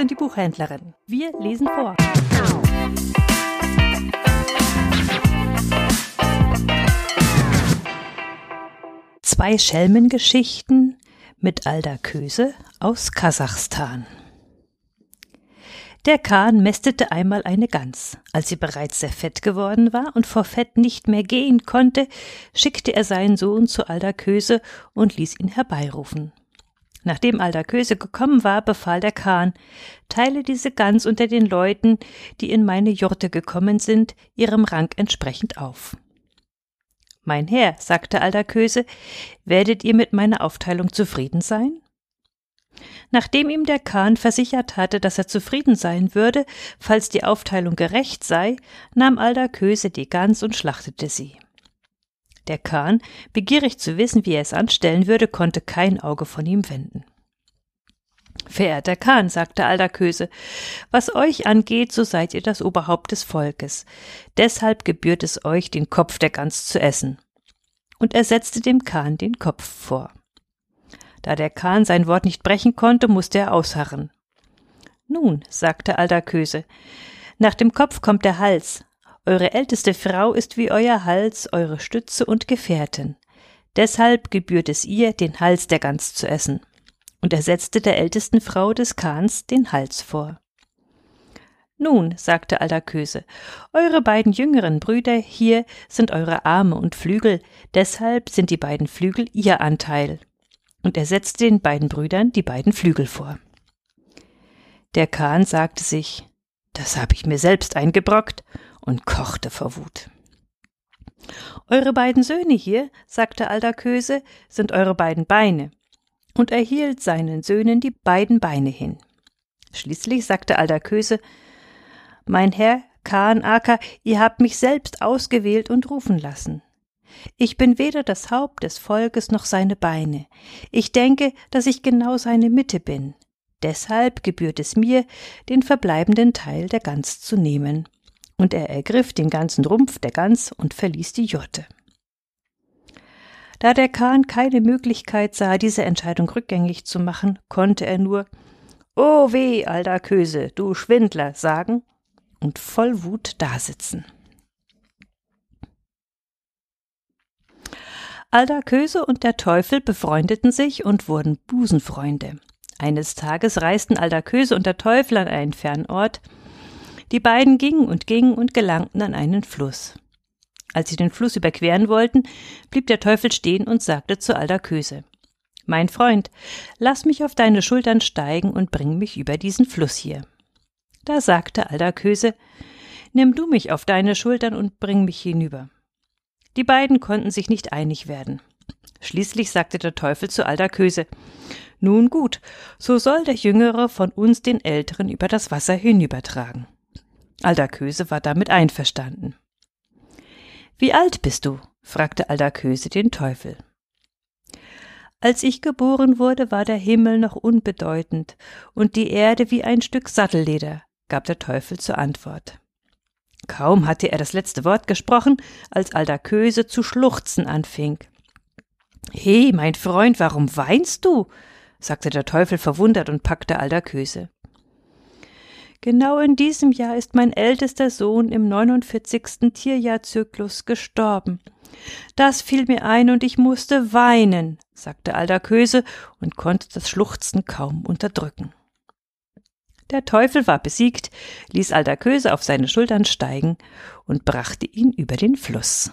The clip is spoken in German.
und die Buchhändlerin. Wir lesen vor. Zwei Schelmengeschichten mit Alda Köse aus Kasachstan. Der Kahn mästete einmal eine Gans. Als sie bereits sehr fett geworden war und vor Fett nicht mehr gehen konnte, schickte er seinen Sohn zu Alda Köse und ließ ihn herbeirufen. Nachdem Alda Köse gekommen war, befahl der Kahn, teile diese Gans unter den Leuten, die in meine Jurte gekommen sind, ihrem Rang entsprechend auf. Mein Herr, sagte Alda Köse, werdet ihr mit meiner Aufteilung zufrieden sein? Nachdem ihm der Kahn versichert hatte, dass er zufrieden sein würde, falls die Aufteilung gerecht sei, nahm Alda Köse die Gans und schlachtete sie. Der Kahn, begierig zu wissen, wie er es anstellen würde, konnte kein Auge von ihm wenden. Verehrter Kahn, sagte Alda Köse, was euch angeht, so seid ihr das Oberhaupt des Volkes. Deshalb gebührt es euch, den Kopf der Gans zu essen. Und er setzte dem Kahn den Kopf vor. Da der Kahn sein Wort nicht brechen konnte, musste er ausharren. Nun, sagte Aldaköse, nach dem Kopf kommt der Hals. Eure älteste Frau ist wie euer Hals, eure Stütze und Gefährtin. Deshalb gebührt es ihr, den Hals der Gans zu essen. Und er setzte der ältesten Frau des Kahns den Hals vor. Nun, sagte Aldaköse, eure beiden jüngeren Brüder hier sind eure Arme und Flügel, deshalb sind die beiden Flügel ihr Anteil und er setzte den beiden Brüdern die beiden Flügel vor. Der Kahn sagte sich, das habe ich mir selbst eingebrockt und kochte vor Wut. Eure beiden Söhne hier, sagte Aldaköse, sind eure beiden Beine, und er hielt seinen Söhnen die beiden Beine hin. Schließlich sagte Aldaköse, Mein Herr Kahn Acker, ihr habt mich selbst ausgewählt und rufen lassen. Ich bin weder das Haupt des Volkes noch seine Beine. Ich denke, dass ich genau seine Mitte bin. Deshalb gebührt es mir, den verbleibenden Teil der Gans zu nehmen. Und er ergriff den ganzen Rumpf der Gans und verließ die Jurte. Da der Kahn keine Möglichkeit sah, diese Entscheidung rückgängig zu machen, konnte er nur Oh weh, alter Köse, du Schwindler, sagen und voll Wut dasitzen. Alda Köse und der Teufel befreundeten sich und wurden Busenfreunde. Eines Tages reisten Alda Köse und der Teufel an einen Fernort. Die beiden gingen und gingen und gelangten an einen Fluss. Als sie den Fluss überqueren wollten, blieb der Teufel stehen und sagte zu Alda Köse Mein Freund, lass mich auf deine Schultern steigen und bring mich über diesen Fluss hier. Da sagte Alda Köse Nimm du mich auf deine Schultern und bring mich hinüber. Die beiden konnten sich nicht einig werden. Schließlich sagte der Teufel zu Aldaköse Nun gut, so soll der Jüngere von uns den Älteren über das Wasser hinübertragen. Aldaköse war damit einverstanden. Wie alt bist du? fragte Aldaköse den Teufel. Als ich geboren wurde, war der Himmel noch unbedeutend und die Erde wie ein Stück Sattelleder, gab der Teufel zur Antwort. Kaum hatte er das letzte Wort gesprochen, als Aldaköse zu schluchzen anfing. He, mein Freund, warum weinst du? sagte der Teufel verwundert und packte Aldaköse. Genau in diesem Jahr ist mein ältester Sohn im 49. Tierjahrzyklus gestorben. Das fiel mir ein und ich musste weinen, sagte Aldaköse und konnte das Schluchzen kaum unterdrücken. Der Teufel war besiegt, ließ Aldaköse auf seine Schultern steigen und brachte ihn über den Fluss.